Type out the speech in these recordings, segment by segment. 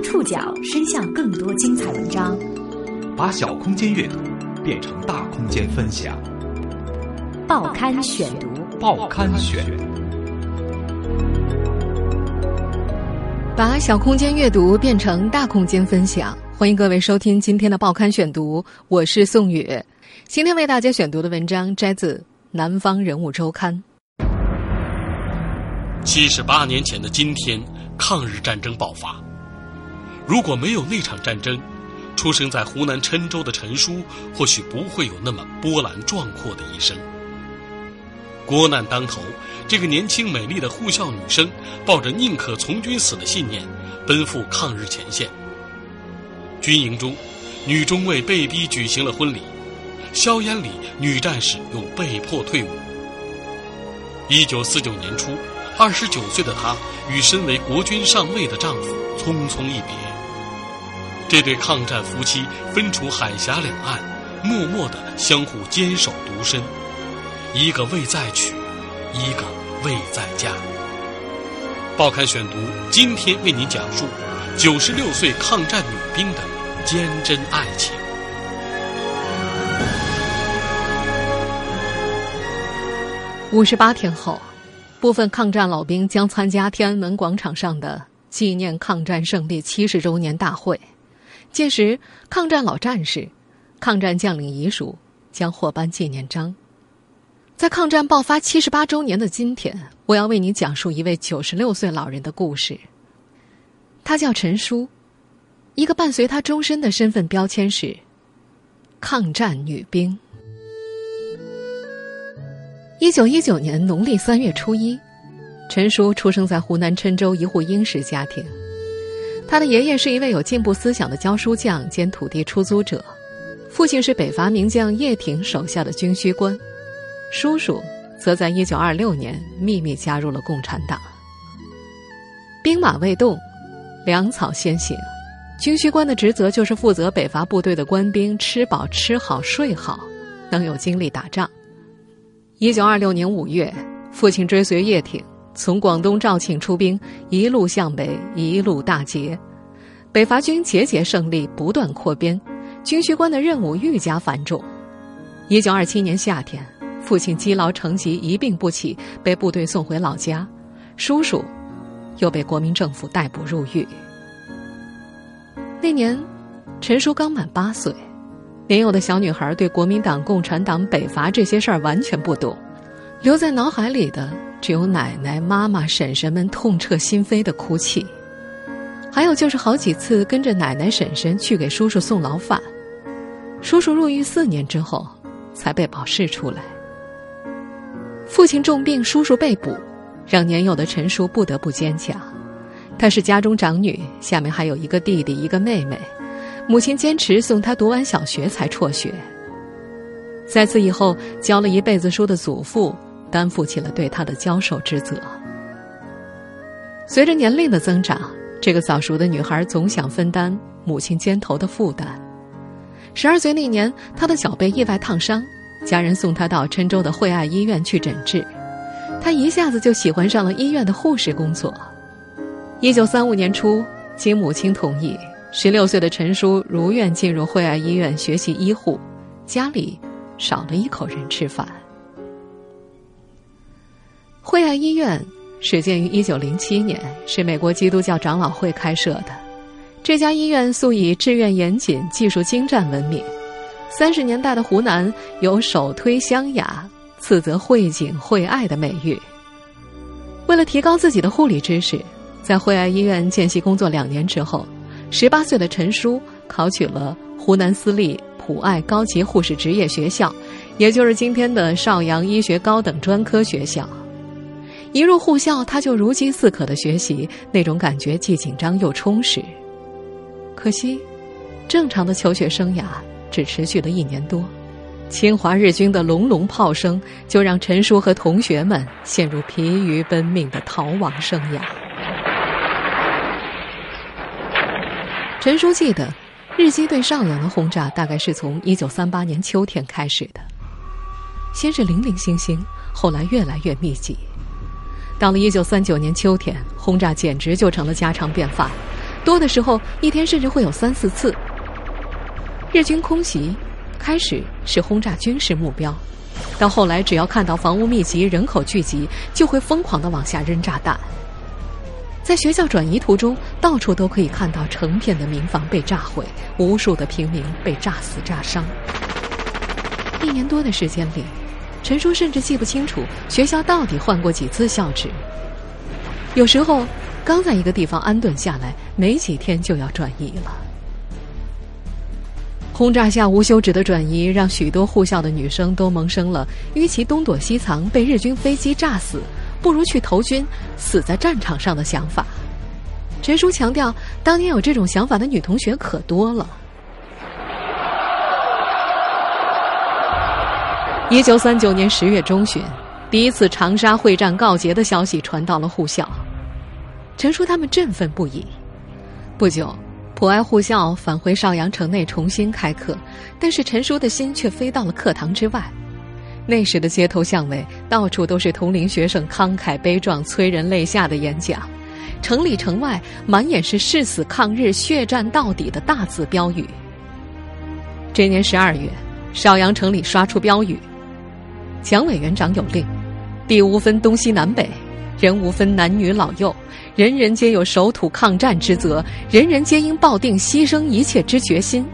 将触角伸向更多精彩文章，把小空间阅读变成大空间分享。报刊选读，报刊选，把小空间阅读变成大空间分享。欢迎各位收听今天的报刊选读，我是宋宇。今天为大家选读的文章摘自《南方人物周刊》。七十八年前的今天，抗日战争爆发。如果没有那场战争，出生在湖南郴州的陈叔或许不会有那么波澜壮阔的一生。国难当头，这个年轻美丽的护校女生抱着宁可从军死的信念，奔赴抗日前线。军营中，女中尉被逼举行了婚礼，硝烟里，女战士又被迫退伍。一九四九年初，二十九岁的她与身为国军上尉的丈夫匆匆一别。这对抗战夫妻分处海峡两岸，默默的相互坚守独身，一个未再娶，一个未再嫁。报刊选读今天为您讲述九十六岁抗战女兵的坚贞爱情。五十八天后，部分抗战老兵将参加天安门广场上的纪念抗战胜利七十周年大会。届时，抗战老战士、抗战将领遗属将获颁纪念章。在抗战爆发七十八周年的今天，我要为你讲述一位九十六岁老人的故事。他叫陈叔，一个伴随他终身的身份标签是抗战女兵。一九一九年农历三月初一，陈叔出生在湖南郴州一户殷实家庭。他的爷爷是一位有进步思想的教书匠兼土地出租者，父亲是北伐名将叶挺手下的军需官，叔叔则在一九二六年秘密加入了共产党。兵马未动，粮草先行，军需官的职责就是负责北伐部队的官兵吃饱吃好睡好，能有精力打仗。一九二六年五月，父亲追随叶挺。从广东肇庆出兵，一路向北，一路大捷，北伐军节节胜利，不断扩编，军需官的任务愈加繁重。一九二七年夏天，父亲积劳成疾，一病不起，被部队送回老家，叔叔又被国民政府逮捕入狱。那年，陈叔刚满八岁，年幼的小女孩对国民党、共产党、北伐这些事儿完全不懂，留在脑海里的。只有奶奶、妈妈、婶婶们痛彻心扉的哭泣，还有就是好几次跟着奶奶、婶婶去给叔叔送牢饭。叔叔入狱四年之后，才被保释出来。父亲重病，叔叔被捕，让年幼的陈叔不得不坚强。她是家中长女，下面还有一个弟弟、一个妹妹。母亲坚持送她读完小学才辍学。在此以后，教了一辈子书的祖父。担负起了对他的教授之责。随着年龄的增长，这个早熟的女孩总想分担母亲肩头的负担。十二岁那年，她的脚被意外烫伤，家人送她到郴州的惠爱医院去诊治。她一下子就喜欢上了医院的护士工作。一九三五年初，经母亲同意，十六岁的陈叔如愿进入惠爱医院学习医护，家里少了一口人吃饭。惠爱医院始建于一九零七年，是美国基督教长老会开设的。这家医院素以志愿严谨、技术精湛闻名。三十年代的湖南有“首推湘雅，次则惠景、惠爱”的美誉。为了提高自己的护理知识，在惠爱医院见习工作两年之后，十八岁的陈叔考取了湖南私立普爱高级护士职业学校，也就是今天的邵阳医学高等专科学校。一入护校，他就如饥似渴的学习，那种感觉既紧张又充实。可惜，正常的求学生涯只持续了一年多，侵华日军的隆隆炮声就让陈叔和同学们陷入疲于奔命的逃亡生涯。陈叔记得，日机对邵阳的轰炸大概是从一九三八年秋天开始的，先是零零星星，后来越来越密集。到了一九三九年秋天，轰炸简直就成了家常便饭。多的时候一天甚至会有三四次。日军空袭开始是轰炸军事目标，到后来只要看到房屋密集、人口聚集，就会疯狂的往下扔炸弹。在学校转移途中，到处都可以看到成片的民房被炸毁，无数的平民被炸死炸伤。一年多的时间里，陈叔甚至记不清楚学校到底换过几次校址。有时候，刚在一个地方安顿下来，没几天就要转移了。轰炸下无休止的转移，让许多护校的女生都萌生了与其东躲西藏被日军飞机炸死，不如去投军死在战场上的想法。陈叔强调，当年有这种想法的女同学可多了。一九三九年十月中旬，第一次长沙会战告捷的消息传到了护校，陈叔他们振奋不已。不久，普爱护校返回邵阳城内重新开课，但是陈叔的心却飞到了课堂之外。那时的街头巷尾，到处都是同龄学生慷慨悲壮、催人泪下的演讲，城里城外满眼是誓死抗日、血战到底的大字标语。这年十二月，邵阳城里刷出标语。蒋委员长有令：地无分东西南北，人无分男女老幼，人人皆有守土抗战之责，人人皆应抱定牺牲一切之决心。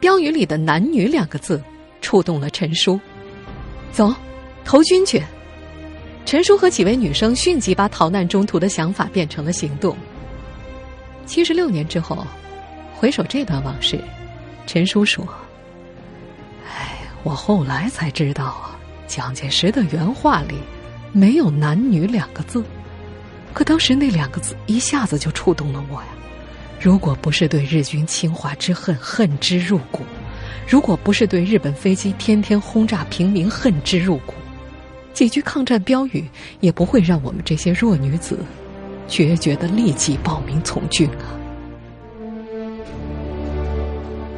标语里的“男女”两个字，触动了陈叔。走，投军去！陈叔和几位女生迅即把逃难中途的想法变成了行动。七十六年之后，回首这段往事，陈叔说。我后来才知道啊，蒋介石的原话里没有“男女”两个字，可当时那两个字一下子就触动了我呀。如果不是对日军侵华之恨恨之入骨，如果不是对日本飞机天天轰炸平民恨之入骨，几句抗战标语也不会让我们这些弱女子决绝的立即报名从军啊。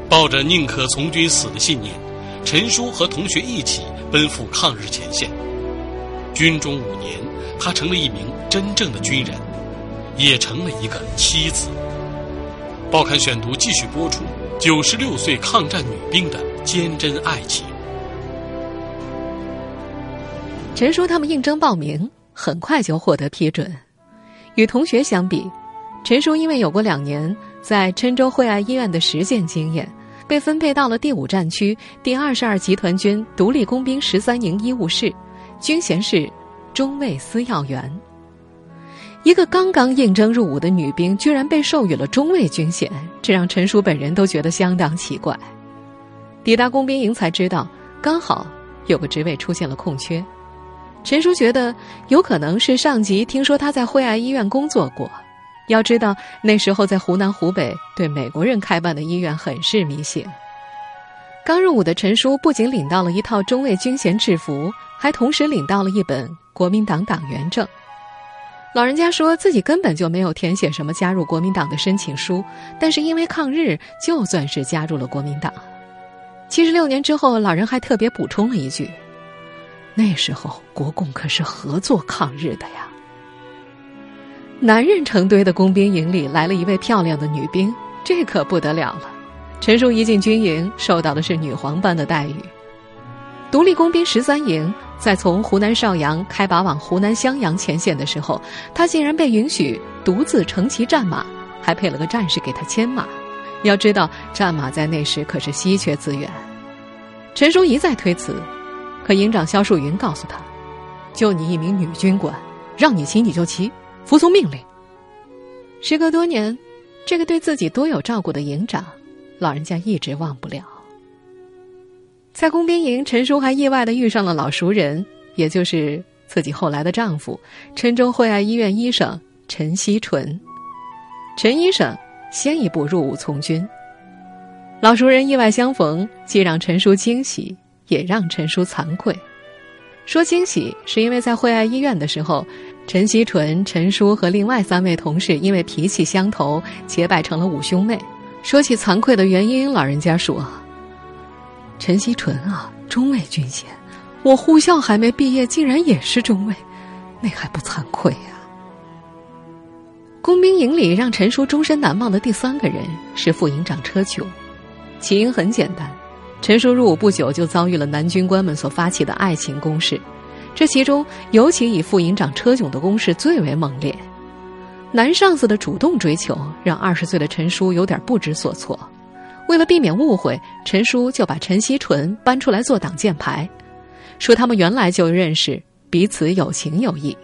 抱着宁可从军死的信念。陈叔和同学一起奔赴抗日前线，军中五年，他成了一名真正的军人，也成了一个妻子。报刊选读继续播出九十六岁抗战女兵的坚贞爱情。陈叔他们应征报名，很快就获得批准。与同学相比，陈叔因为有过两年在郴州惠爱医院的实践经验。被分配到了第五战区第二十二集团军独立工兵十三营医务室，军衔是中尉司药员。一个刚刚应征入伍的女兵，居然被授予了中尉军衔，这让陈叔本人都觉得相当奇怪。抵达工兵营才知道，刚好有个职位出现了空缺。陈叔觉得有可能是上级听说他在惠爱医院工作过。要知道，那时候在湖南、湖北，对美国人开办的医院很是迷信。刚入伍的陈叔不仅领到了一套中尉军衔制服，还同时领到了一本国民党党员证。老人家说自己根本就没有填写什么加入国民党的申请书，但是因为抗日，就算是加入了国民党。七十六年之后，老人还特别补充了一句：“那时候国共可是合作抗日的呀。”男人成堆的工兵营里来了一位漂亮的女兵，这可不得了了。陈叔一进军营，受到的是女皇般的待遇。独立工兵十三营在从湖南邵阳开拔往湖南襄阳前线的时候，他竟然被允许独自乘骑战马，还配了个战士给他牵马。要知道，战马在那时可是稀缺资源。陈叔一再推辞，可营长肖树云告诉他：“就你一名女军官，让你骑你就骑。”服从命令。时隔多年，这个对自己多有照顾的营长，老人家一直忘不了。在工兵营，陈叔还意外的遇上了老熟人，也就是自己后来的丈夫——郴州惠爱医院医生陈锡纯。陈医生先一步入伍从军，老熟人意外相逢，既让陈叔惊喜，也让陈叔惭愧。说惊喜，是因为在惠爱医院的时候。陈锡纯、陈叔和另外三位同事因为脾气相投，结拜成了五兄妹。说起惭愧的原因，老人家说：“陈锡纯啊，中尉军衔，我护校还没毕业，竟然也是中尉，那还不惭愧呀？”工兵营里让陈叔终身难忘的第三个人是副营长车琼，起因很简单，陈叔入伍不久就遭遇了男军官们所发起的爱情攻势，这其中尤其以副营长车炯的攻势最为猛烈。男上司的主动追求让二十岁的陈叔有点不知所措，为了避免误会，陈叔就把陈锡纯搬出来做挡箭牌，说他们原来就认识，彼此有情有义。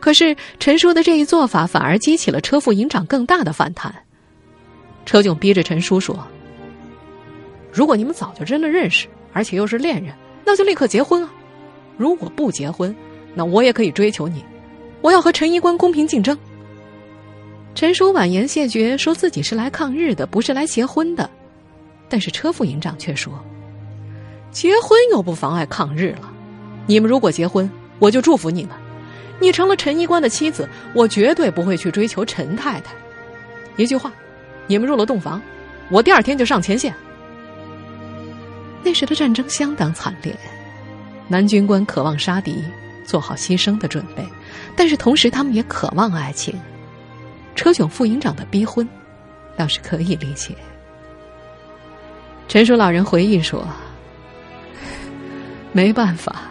可是陈叔的这一做法反而激起了车副营长更大的反弹。车炯逼着陈叔说：“如果你们早就真的认识，而且又是恋人，那就立刻结婚啊！如果不结婚，那我也可以追求你，我要和陈医官公平竞争。”陈叔婉言谢绝，说自己是来抗日的，不是来结婚的。但是车副营长却说：“结婚又不妨碍抗日了，你们如果结婚，我就祝福你们。”你成了陈医官的妻子，我绝对不会去追求陈太太。一句话，你们入了洞房，我第二天就上前线。那时的战争相当惨烈，男军官渴望杀敌，做好牺牲的准备，但是同时他们也渴望爱情。车炯副营长的逼婚，倒是可以理解。陈叔老人回忆说：“没办法，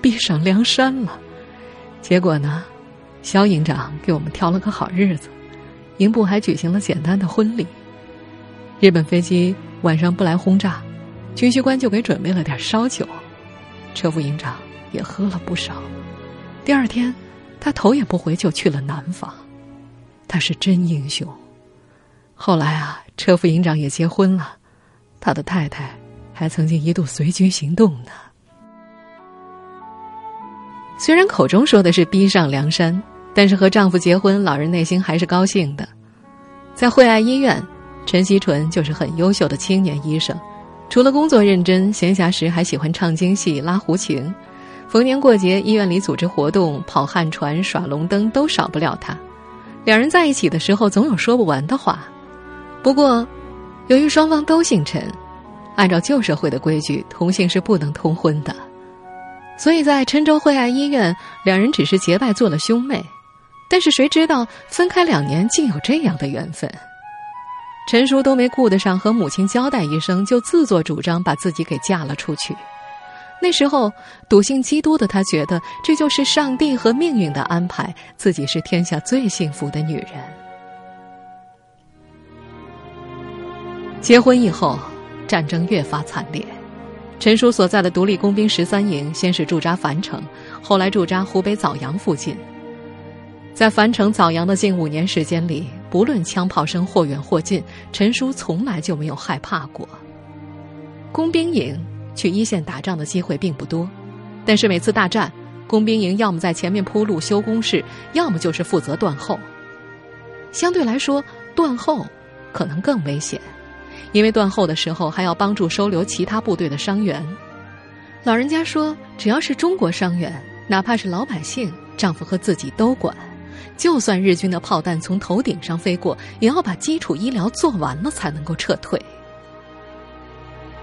逼上梁山了。”结果呢，肖营长给我们挑了个好日子，营部还举行了简单的婚礼。日本飞机晚上不来轰炸，军需官就给准备了点烧酒，车副营长也喝了不少。第二天，他头也不回就去了南方。他是真英雄。后来啊，车副营长也结婚了，他的太太还曾经一度随军行动呢。虽然口中说的是逼上梁山，但是和丈夫结婚，老人内心还是高兴的。在惠爱医院，陈锡纯就是很优秀的青年医生，除了工作认真，闲暇时还喜欢唱京戏、拉胡琴。逢年过节，医院里组织活动、跑旱船、耍龙灯，都少不了他。两人在一起的时候，总有说不完的话。不过，由于双方都姓陈，按照旧社会的规矩，同姓是不能通婚的。所以在郴州惠爱医院，两人只是结拜做了兄妹，但是谁知道分开两年竟有这样的缘分。陈叔都没顾得上和母亲交代一声，就自作主张把自己给嫁了出去。那时候笃信基督的他，觉得这就是上帝和命运的安排，自己是天下最幸福的女人。结婚以后，战争越发惨烈。陈叔所在的独立工兵十三营，先是驻扎樊城，后来驻扎湖北枣阳附近。在樊城、枣阳的近五年时间里，不论枪炮声或远或近，陈叔从来就没有害怕过。工兵营去一线打仗的机会并不多，但是每次大战，工兵营要么在前面铺路修工事，要么就是负责断后。相对来说，断后可能更危险。因为断后的时候还要帮助收留其他部队的伤员，老人家说，只要是中国伤员，哪怕是老百姓，丈夫和自己都管。就算日军的炮弹从头顶上飞过，也要把基础医疗做完了才能够撤退。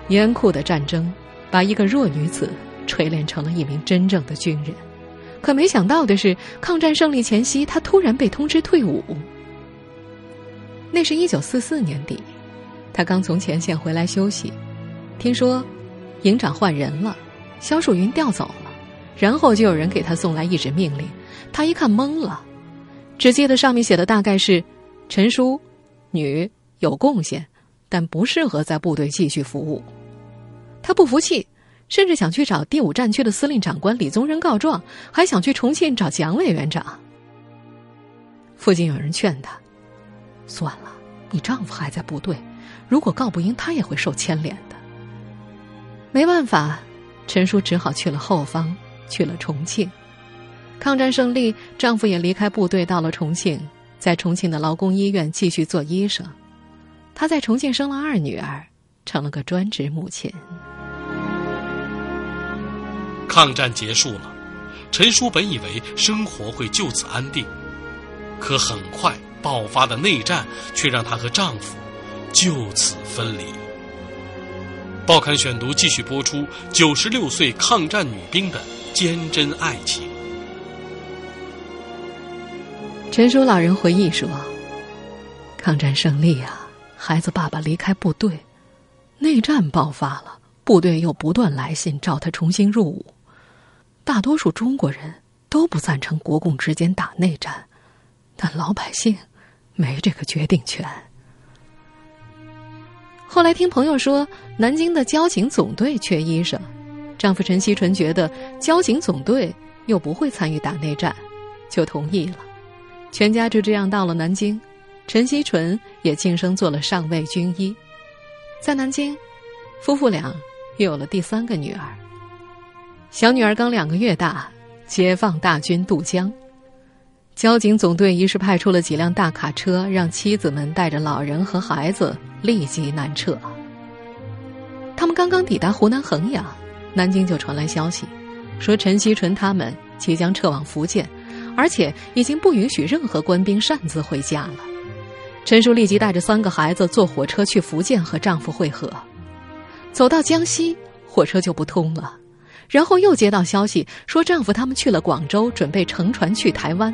严酷的战争把一个弱女子锤炼成了一名真正的军人，可没想到的是，抗战胜利前夕，她突然被通知退伍。那是一九四四年底。他刚从前线回来休息，听说营长换人了，肖树云调走了，然后就有人给他送来一纸命令。他一看懵了，只记得上面写的大概是：陈叔，女，有贡献，但不适合在部队继续服务。他不服气，甚至想去找第五战区的司令长官李宗仁告状，还想去重庆找蒋委员长。附近有人劝他：算了，你丈夫还在部队。如果告不赢，他也会受牵连的。没办法，陈叔只好去了后方，去了重庆。抗战胜利，丈夫也离开部队，到了重庆，在重庆的劳工医院继续做医生。她在重庆生了二女儿，成了个专职母亲。抗战结束了，陈叔本以为生活会就此安定，可很快爆发的内战却让她和丈夫。就此分离。报刊选读继续播出九十六岁抗战女兵的坚贞爱情。陈叔老人回忆说：“抗战胜利啊，孩子爸爸离开部队，内战爆发了，部队又不断来信召他重新入伍。大多数中国人都不赞成国共之间打内战，但老百姓没这个决定权。后来听朋友说，南京的交警总队缺医生，丈夫陈锡纯觉得交警总队又不会参与打内战，就同意了。全家就这样到了南京，陈锡纯也晋升做了上尉军医。在南京，夫妇俩又有了第三个女儿。小女儿刚两个月大，解放大军渡江，交警总队于是派出了几辆大卡车，让妻子们带着老人和孩子立即南撤。他们刚刚抵达湖南衡阳，南京就传来消息，说陈锡纯他们即将撤往福建，而且已经不允许任何官兵擅自回家了。陈叔立即带着三个孩子坐火车去福建和丈夫会合，走到江西，火车就不通了。然后又接到消息说，丈夫他们去了广州，准备乘船去台湾。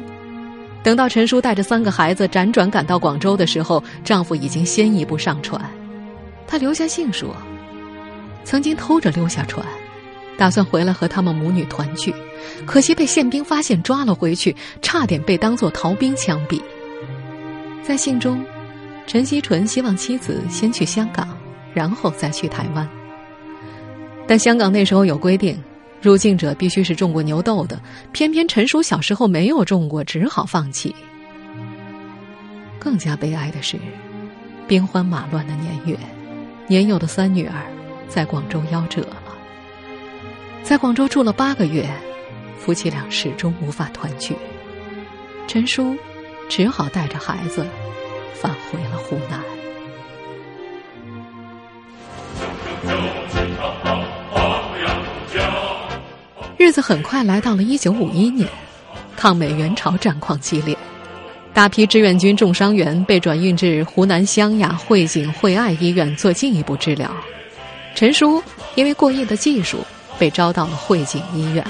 等到陈叔带着三个孩子辗转赶到广州的时候，丈夫已经先一步上船。他留下信说，曾经偷着溜下船，打算回来和他们母女团聚，可惜被宪兵发现抓了回去，差点被当作逃兵枪毙。在信中，陈锡纯希望妻子先去香港，然后再去台湾。但香港那时候有规定，入境者必须是种过牛痘的。偏偏陈叔小时候没有种过，只好放弃。更加悲哀的是，兵荒马乱的年月，年幼的三女儿在广州夭折。在广州住了八个月，夫妻俩始终无法团聚。陈叔只好带着孩子返回了湖南。日子很快来到了一九五一年，抗美援朝战况激烈，大批志愿军重伤员被转运至湖南湘雅汇景惠爱医院做进一步治疗。陈叔因为过硬的技术，被招到了汇景医院。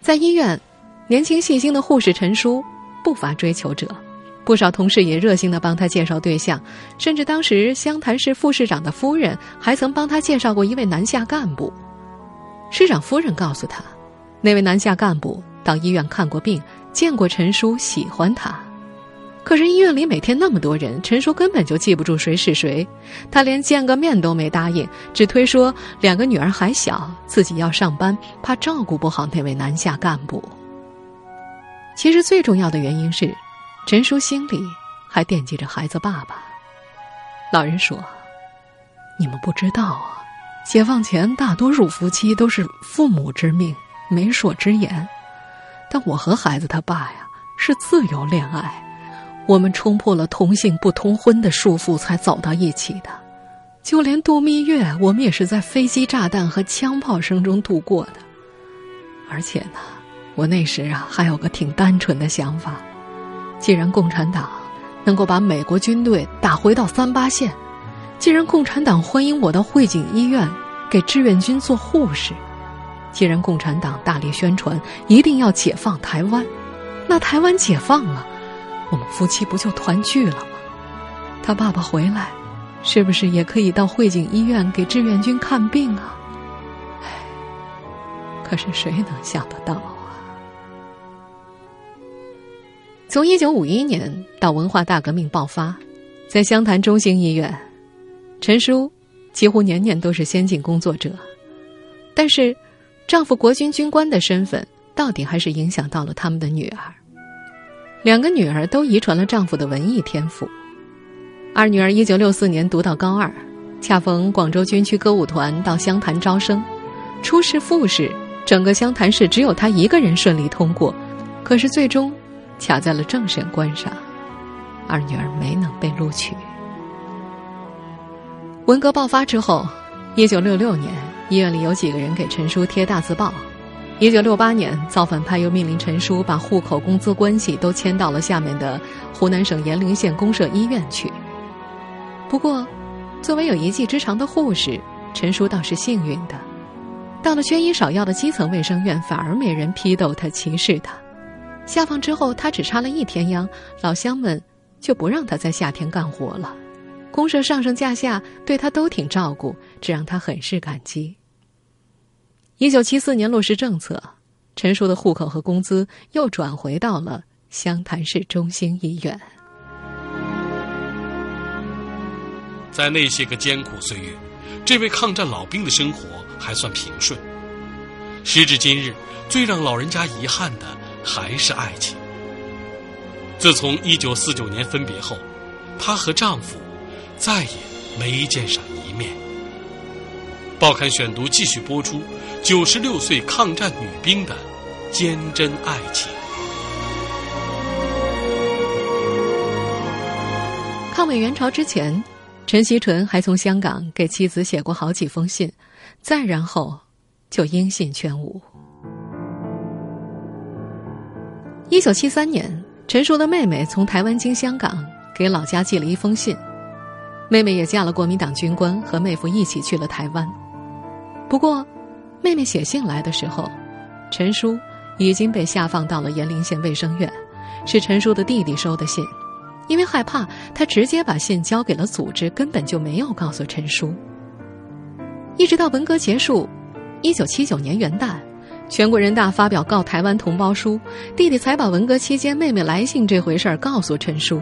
在医院，年轻细心的护士陈叔不乏追求者，不少同事也热心的帮他介绍对象，甚至当时湘潭市副市长的夫人还曾帮他介绍过一位南下干部。市长夫人告诉他，那位南下干部到医院看过病，见过陈叔，喜欢他。可是医院里每天那么多人，陈叔根本就记不住谁是谁，他连见个面都没答应，只推说两个女儿还小，自己要上班，怕照顾不好那位南下干部。其实最重要的原因是，陈叔心里还惦记着孩子爸爸。老人说：“你们不知道啊。”解放前，大多数夫妻都是父母之命、媒妁之言，但我和孩子他爸呀是自由恋爱，我们冲破了同性不通婚的束缚才走到一起的。就连度蜜月，我们也是在飞机炸弹和枪炮声中度过的。而且呢，我那时啊还有个挺单纯的想法：既然共产党能够把美国军队打回到三八线。既然共产党欢迎我到汇景医院给志愿军做护士，既然共产党大力宣传一定要解放台湾，那台湾解放了，我们夫妻不就团聚了吗？他爸爸回来，是不是也可以到汇景医院给志愿军看病啊？唉，可是谁能想得到啊？从一九五一年到文化大革命爆发，在湘潭中心医院。陈叔几乎年年都是先进工作者，但是丈夫国军军官的身份到底还是影响到了他们的女儿。两个女儿都遗传了丈夫的文艺天赋。二女儿一九六四年读到高二，恰逢广州军区歌舞团到湘潭招生，初试复试，整个湘潭市只有她一个人顺利通过，可是最终卡在了政审关上，二女儿没能被录取。文革爆发之后，一九六六年，医院里有几个人给陈叔贴大字报。一九六八年，造反派又命令陈叔把户口、工资关系都迁到了下面的湖南省炎陵县公社医院去。不过，作为有一技之长的护士，陈叔倒是幸运的，到了缺医少药的基层卫生院，反而没人批斗他、歧视他。下放之后，他只插了一天秧，老乡们就不让他在夏天干活了。公社上上下下对他都挺照顾，这让他很是感激。一九七四年落实政策，陈叔的户口和工资又转回到了湘潭市中心医院。在那些个艰苦岁月，这位抗战老兵的生活还算平顺。时至今日，最让老人家遗憾的还是爱情。自从一九四九年分别后，她和丈夫再也没见上一面。报刊选读继续播出九十六岁抗战女兵的坚贞爱情。抗美援朝之前。陈锡纯还从香港给妻子写过好几封信，再然后就音信全无。一九七三年，陈叔的妹妹从台湾经香港给老家寄了一封信，妹妹也嫁了国民党军官，和妹夫一起去了台湾。不过，妹妹写信来的时候，陈叔已经被下放到了延陵县卫生院，是陈叔的弟弟收的信。因为害怕，他直接把信交给了组织，根本就没有告诉陈叔。一直到文革结束，一九七九年元旦，全国人大发表告台湾同胞书，弟弟才把文革期间妹妹来信这回事儿告诉陈叔。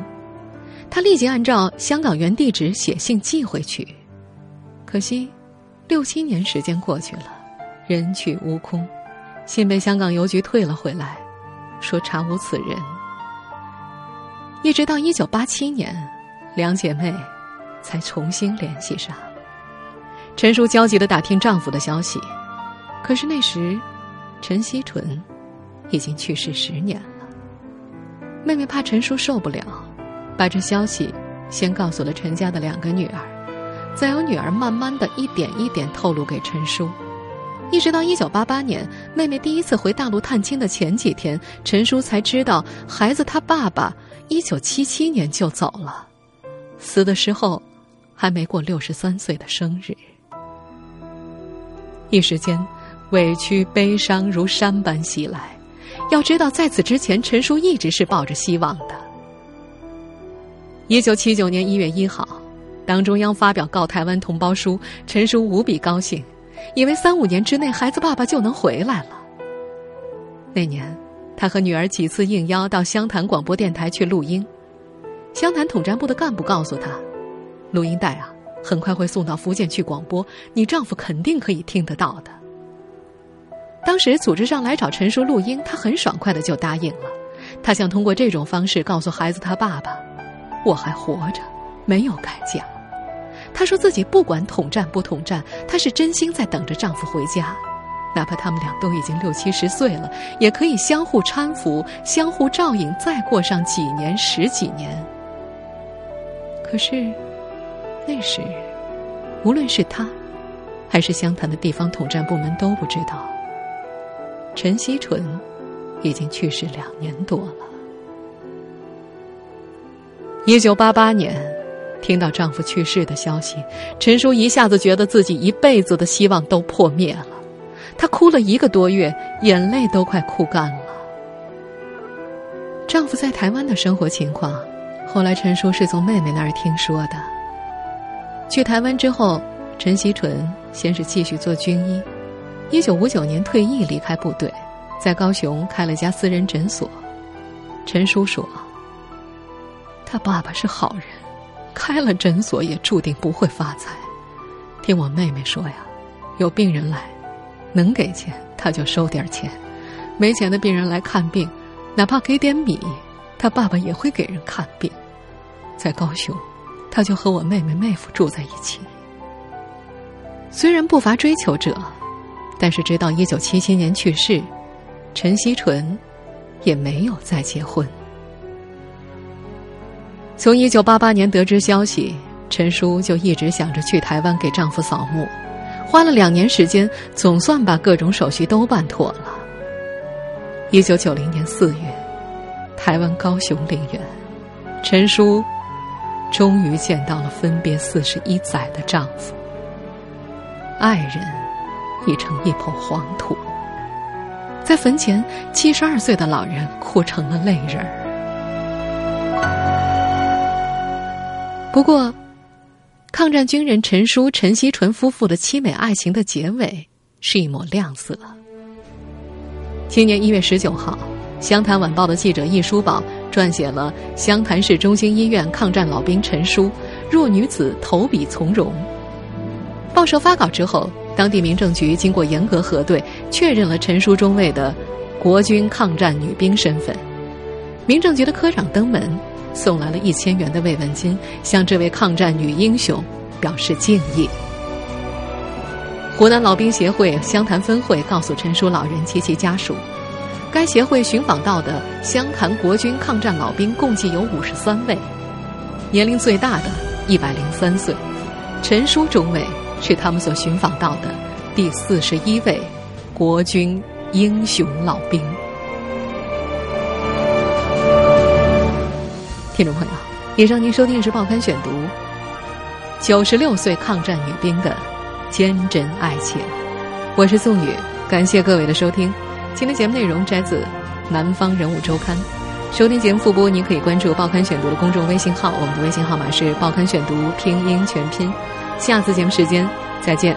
他立即按照香港原地址写信寄回去。可惜，六七年时间过去了，人去屋空，信被香港邮局退了回来，说查无此人。一直到一九八七年，两姐妹才重新联系上。陈叔焦急的打听丈夫的消息，可是那时陈锡纯已经去世十年了。妹妹怕陈叔受不了，把这消息先告诉了陈家的两个女儿，再由女儿慢慢的一点一点透露给陈叔。一直到一九八八年，妹妹第一次回大陆探亲的前几天，陈叔才知道孩子他爸爸。一九七七年就走了，死的时候还没过六十三岁的生日。一时间，委屈悲伤如山般袭来。要知道，在此之前，陈叔一直是抱着希望的。一九七九年一月一号，党中央发表告台湾同胞书，陈叔无比高兴，以为三五年之内孩子爸爸就能回来了。那年。他和女儿几次应邀到湘潭广播电台去录音，湘潭统战部的干部告诉他，录音带啊，很快会送到福建去广播，你丈夫肯定可以听得到的。当时组织上来找陈叔录音，他很爽快的就答应了。他想通过这种方式告诉孩子他爸爸，我还活着，没有改嫁。她说自己不管统战不统战，她是真心在等着丈夫回家。哪怕他们俩都已经六七十岁了，也可以相互搀扶、相互照应，再过上几年、十几年。可是，那时，无论是他，还是湘潭的地方统战部门都不知道，陈锡纯已经去世两年多了。一九八八年，听到丈夫去世的消息，陈叔一下子觉得自己一辈子的希望都破灭了。她哭了一个多月，眼泪都快哭干了。丈夫在台湾的生活情况，后来陈叔是从妹妹那儿听说的。去台湾之后，陈锡纯先是继续做军医，一九五九年退役离开部队，在高雄开了家私人诊所。陈叔说：“他爸爸是好人，开了诊所也注定不会发财。听我妹妹说呀，有病人来。”能给钱他就收点钱，没钱的病人来看病，哪怕给点米，他爸爸也会给人看病。在高雄，他就和我妹妹妹夫住在一起。虽然不乏追求者，但是直到一九七七年去世，陈锡纯也没有再结婚。从一九八八年得知消息，陈叔就一直想着去台湾给丈夫扫墓。花了两年时间，总算把各种手续都办妥了。一九九零年四月，台湾高雄陵园，陈叔终于见到了分别四十一载的丈夫。爱人已成一抔黄土，在坟前，七十二岁的老人哭成了泪人儿。不过，抗战军人陈叔、陈锡纯夫妇的凄美爱情的结尾是一抹亮色。今年一月十九号，《湘潭晚报》的记者易书宝撰写了湘潭市中心医院抗战老兵陈叔弱女子投笔从戎。报社发稿之后，当地民政局经过严格核对，确认了陈叔中尉的国军抗战女兵身份。民政局的科长登门，送来了一千元的慰问金，向这位抗战女英雄表示敬意。湖南老兵协会湘潭分会告诉陈叔老人及其家属，该协会寻访到的湘潭国军抗战老兵共计有五十三位，年龄最大的一百零三岁，陈叔中尉。是他们所寻访到的第四十一位国军英雄老兵。听众朋友，以上您收听的是《报刊选读》，九十六岁抗战女兵的坚贞爱情。我是宋宇，感谢各位的收听。今天节目内容摘自《南方人物周刊》。收听节目复播，您可以关注《报刊选读》的公众微信号，我们的微信号码是《报刊选读》拼音全拼。下次节目时间再见。